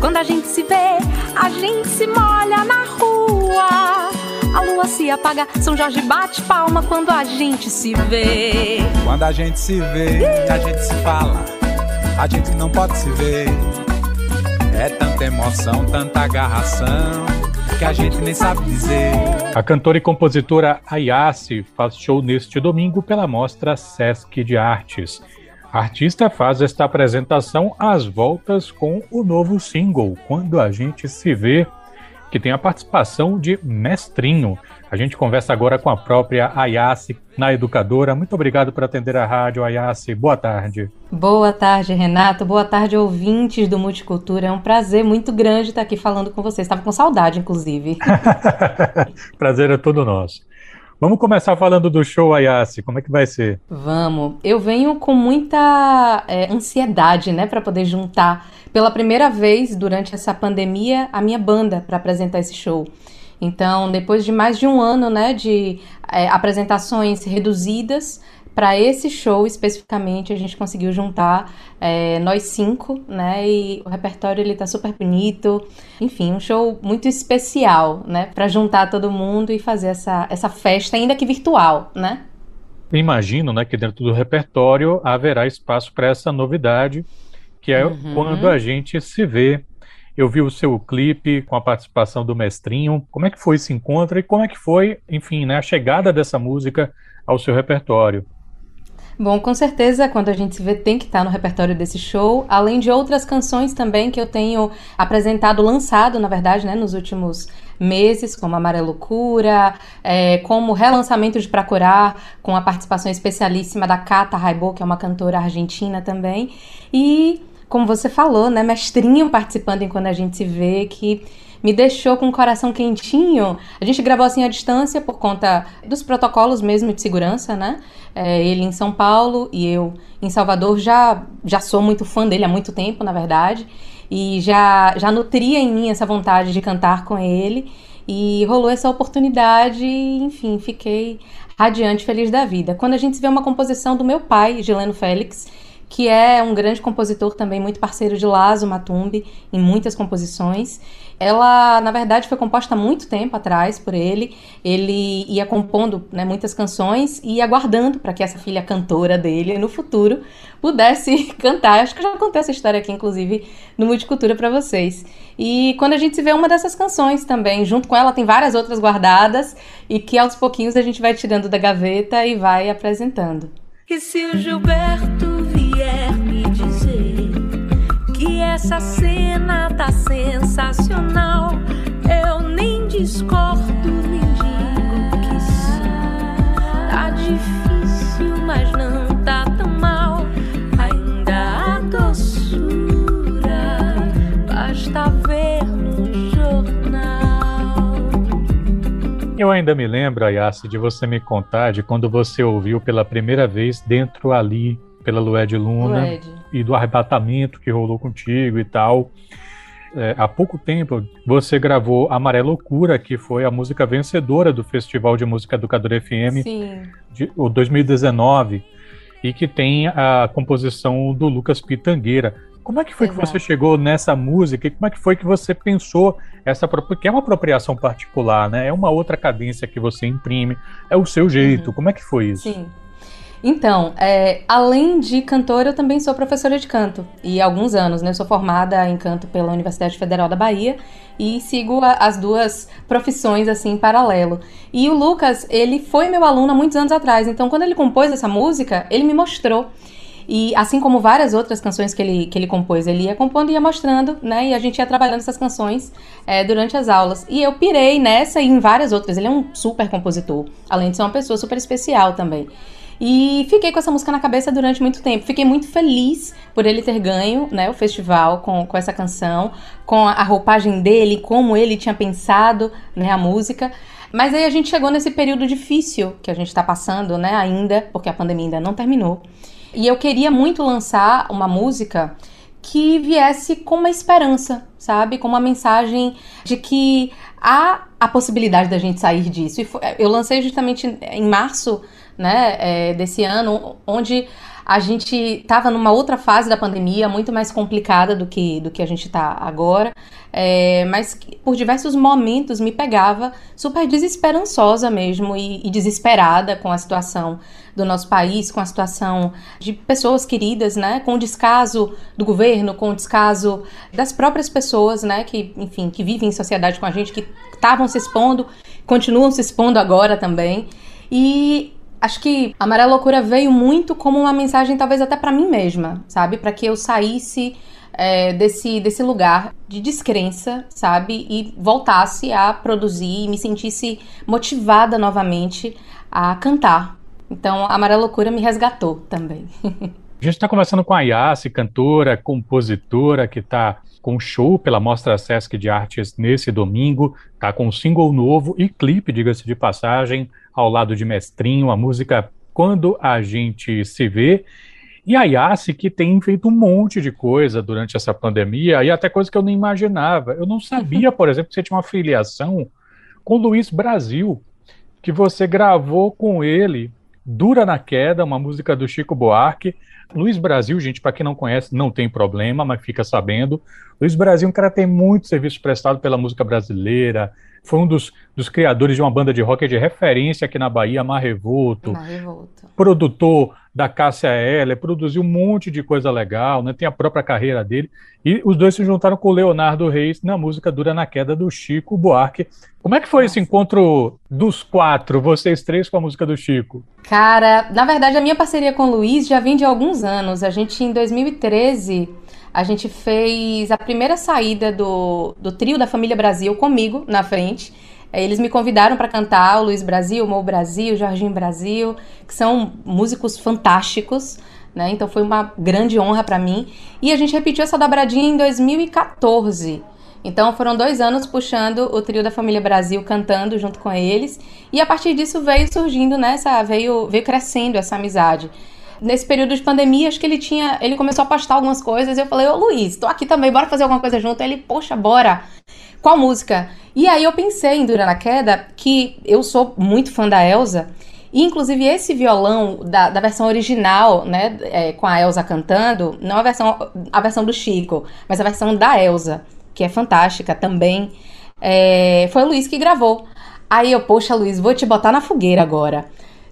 Quando a gente se vê, a gente se molha na rua. A lua se apaga, São Jorge bate palma quando a gente se vê. Quando a gente se vê, a gente se fala, a gente não pode se ver. É tanta emoção, tanta agarração que a gente nem sabe dizer. A cantora e compositora Ayase faz show neste domingo pela mostra Sesc de Artes. A artista faz esta apresentação às voltas com o novo single Quando a gente se vê, que tem a participação de Mestrinho. A gente conversa agora com a própria Ayase, na educadora. Muito obrigado por atender a rádio, Ayase. Boa tarde. Boa tarde, Renato. Boa tarde, ouvintes do Multicultura. É um prazer muito grande estar aqui falando com vocês. Estava com saudade, inclusive. prazer é todo nosso. Vamos começar falando do show Ayase. Como é que vai ser? Vamos. Eu venho com muita é, ansiedade, né, para poder juntar pela primeira vez durante essa pandemia a minha banda para apresentar esse show. Então, depois de mais de um ano, né, de é, apresentações reduzidas, para esse show especificamente a gente conseguiu juntar é, nós cinco, né? E o repertório ele tá super bonito. Enfim, um show muito especial, né? Para juntar todo mundo e fazer essa, essa festa, ainda que virtual, né? Imagino, né, que dentro do repertório haverá espaço para essa novidade, que é uhum. quando a gente se vê. Eu vi o seu clipe com a participação do Mestrinho. Como é que foi esse encontro e como é que foi, enfim, né, a chegada dessa música ao seu repertório? Bom, com certeza, quando a gente se vê, tem que estar no repertório desse show, além de outras canções também que eu tenho apresentado, lançado, na verdade, né, nos últimos meses, como Amarela Loucura, é, como relançamento de Pra Curar, com a participação especialíssima da Cata Raibo, que é uma cantora argentina também, e, como você falou, né, mestrinho participando em Quando a Gente Se Vê, que me deixou com o coração quentinho. A gente gravou assim à distância por conta dos protocolos mesmo de segurança, né? É, ele em São Paulo e eu em Salvador já, já sou muito fã dele há muito tempo, na verdade. E já, já nutria em mim essa vontade de cantar com ele. E rolou essa oportunidade e, enfim, fiquei radiante, feliz da vida. Quando a gente vê uma composição do meu pai, Gileno Félix, que é um grande compositor também, muito parceiro de Lazo Matumbi em muitas composições. Ela, na verdade, foi composta há muito tempo atrás por ele. Ele ia compondo né, muitas canções e aguardando para que essa filha cantora dele, no futuro, pudesse cantar. Acho que eu já contei essa história aqui, inclusive, no Multicultura para vocês. E quando a gente vê uma dessas canções também, junto com ela tem várias outras guardadas e que aos pouquinhos a gente vai tirando da gaveta e vai apresentando. E se o Gilberto dizer que essa cena tá sensacional, eu nem discordo, nem digo que sim. Tá difícil, mas não tá tão mal. Ainda há doçura, basta ver no jornal. Eu ainda me lembro, Ayase, de você me contar de quando você ouviu pela primeira vez dentro ali pela Lued Luna Lued. E do arrebatamento que rolou contigo e tal. É, há pouco tempo você gravou Amarela Loucura, que foi a música vencedora do Festival de Música Educadora FM Sim. de o 2019 e que tem a composição do Lucas Pitangueira. Como é que foi Exato. que você chegou nessa música e como é que foi que você pensou essa porque é uma apropriação particular, né? É uma outra cadência que você imprime, é o seu jeito. Uhum. Como é que foi isso? Sim. Então, é, além de cantora, eu também sou professora de canto. E há alguns anos, né? Eu sou formada em canto pela Universidade Federal da Bahia e sigo a, as duas profissões assim em paralelo. E o Lucas, ele foi meu aluno há muitos anos atrás. Então, quando ele compôs essa música, ele me mostrou. E assim como várias outras canções que ele, que ele compôs, ele ia compondo e ia mostrando, né? E a gente ia trabalhando essas canções é, durante as aulas. E eu pirei nessa e em várias outras. Ele é um super compositor, além de ser uma pessoa super especial também. E fiquei com essa música na cabeça durante muito tempo. Fiquei muito feliz por ele ter ganho né, o festival com, com essa canção, com a roupagem dele, como ele tinha pensado né, a música. Mas aí a gente chegou nesse período difícil que a gente está passando, né, ainda, porque a pandemia ainda não terminou. E eu queria muito lançar uma música que viesse com uma esperança, sabe? Com uma mensagem de que há a possibilidade da gente sair disso. E eu lancei justamente em março né, é, desse ano, onde a gente estava numa outra fase da pandemia, muito mais complicada do que, do que a gente está agora, é, mas por diversos momentos me pegava super desesperançosa mesmo e, e, desesperada com a situação do nosso país, com a situação de pessoas queridas, né, com o descaso do governo, com o descaso das próprias pessoas, né, que, enfim, que vivem em sociedade com a gente, que estavam se expondo, continuam se expondo agora também. E Acho que a Amarela Loucura veio muito como uma mensagem, talvez até para mim mesma, sabe? Para que eu saísse é, desse, desse lugar de descrença, sabe? E voltasse a produzir e me sentisse motivada novamente a cantar. Então, a Amarela Loucura me resgatou também. A gente está conversando com a Yassi, cantora, compositora, que está com show pela Mostra Sesc de Artes nesse domingo, está com um single novo e clipe, diga-se de passagem, ao lado de Mestrinho, a música Quando a Gente Se Vê. E a Yassi, que tem feito um monte de coisa durante essa pandemia, e até coisa que eu nem imaginava. Eu não sabia, por exemplo, que você tinha uma filiação com o Luiz Brasil, que você gravou com ele Dura na Queda, uma música do Chico Buarque. Luiz Brasil, gente, para quem não conhece, não tem problema, mas fica sabendo. Luiz Brasil é um cara tem muito serviço prestado pela música brasileira, foi um dos, dos criadores de uma banda de rock de referência aqui na Bahia, Mar Revolto. Mar Revolto. Produtor da Cássia Heller, produziu um monte de coisa legal, né? Tem a própria carreira dele. E os dois se juntaram com o Leonardo Reis na música Dura na Queda do Chico Buarque. Como é que foi esse encontro dos quatro, vocês três com a música do Chico? Cara, na verdade a minha parceria com o Luiz já vem de alguns anos. A gente em 2013 a gente fez a primeira saída do, do trio da Família Brasil comigo na frente. É, eles me convidaram para cantar o Luiz Brasil, o Mo Brasil, o Jorginho Brasil, que são músicos fantásticos, né? Então foi uma grande honra para mim. E a gente repetiu essa dobradinha em 2014. Então foram dois anos puxando o trio da Família Brasil cantando junto com eles. E a partir disso veio surgindo nessa, veio, veio crescendo essa amizade nesse período de pandemia, acho que ele tinha. Ele começou a postar algumas coisas. E eu falei, ô Luiz, tô aqui também, bora fazer alguma coisa junto. Ele, poxa, bora. Qual música? E aí eu pensei em Dura na Queda, que eu sou muito fã da Elsa. E, inclusive, esse violão da, da versão original, né, é, com a Elsa cantando, não a versão, a versão do Chico, mas a versão da Elsa, que é fantástica também, é, foi o Luiz que gravou. Aí eu, poxa, Luiz, vou te botar na fogueira agora.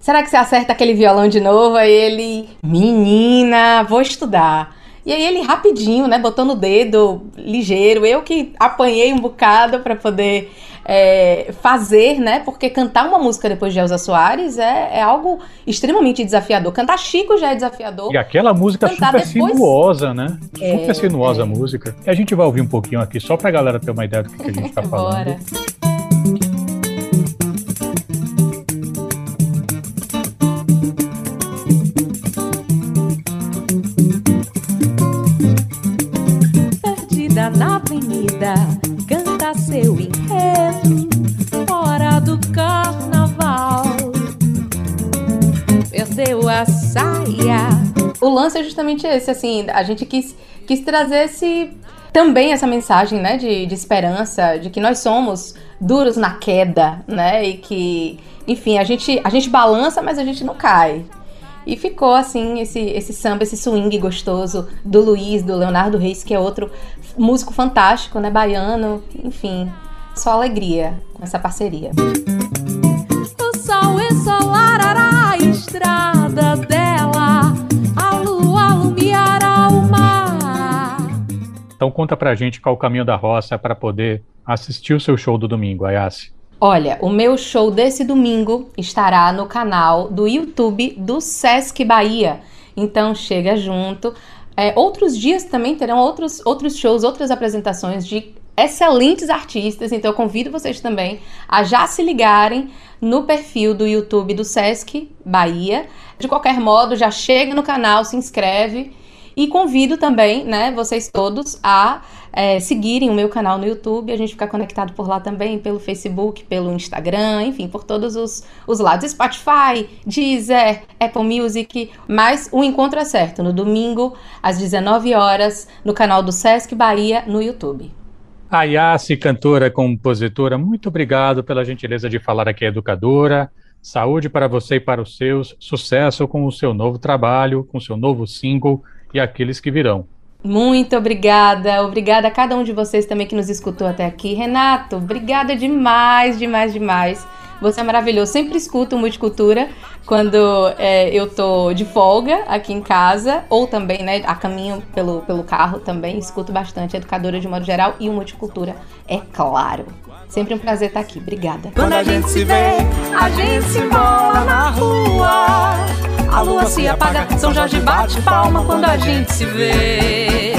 Será que você acerta aquele violão de novo? Aí ele, menina, vou estudar. E aí ele rapidinho, né, botando o dedo ligeiro. Eu que apanhei um bocado para poder é, fazer, né? Porque cantar uma música depois de Elza Soares é, é, algo extremamente desafiador. Cantar Chico já é desafiador. E aquela música super depois... sinuosa, né? É, super sinuosa a é. música. E a gente vai ouvir um pouquinho aqui, só pra galera ter uma ideia do que, que a gente tá falando. Bora. Avenida canta seu enredo fora do carnaval. Perdeu a saia. O lance é justamente esse, assim, a gente quis, quis trazer esse também essa mensagem, né, de, de esperança, de que nós somos duros na queda, né, e que, enfim, a gente, a gente balança, mas a gente não cai. E ficou assim esse, esse samba, esse swing gostoso do Luiz, do Leonardo Reis, que é outro músico fantástico, né? Baiano, enfim. Só alegria com essa parceria. O sol a estrada dela, a lua alumiará o mar. Então conta pra gente qual o caminho da roça para poder assistir o seu show do domingo, Ayase. Olha, o meu show desse domingo estará no canal do YouTube do Sesc Bahia. Então chega junto. É, outros dias também terão outros, outros shows, outras apresentações de excelentes artistas. Então eu convido vocês também a já se ligarem no perfil do YouTube do Sesc Bahia. De qualquer modo, já chega no canal, se inscreve e convido também, né, vocês todos a é, seguirem o meu canal no YouTube, a gente ficar conectado por lá também, pelo Facebook, pelo Instagram, enfim, por todos os, os lados. Spotify, Deezer, Apple Music. Mas o encontro é certo, no domingo, às 19 horas, no canal do Sesc Bahia, no YouTube. A cantora, compositora, muito obrigado pela gentileza de falar aqui, educadora. Saúde para você e para os seus, sucesso com o seu novo trabalho, com o seu novo single e aqueles que virão. Muito obrigada, obrigada a cada um de vocês também que nos escutou até aqui. Renato, obrigada demais, demais, demais. Você é maravilhoso. Sempre escuto Multicultura quando é, eu tô de folga aqui em casa, ou também, né, a caminho pelo, pelo carro também. Escuto bastante Educadora de modo geral e o Multicultura, é claro. Sempre um prazer estar aqui. Obrigada. Quando a gente se vê, a gente se embola na rua. A lua se apaga, São Jorge bate palma quando a gente se vê.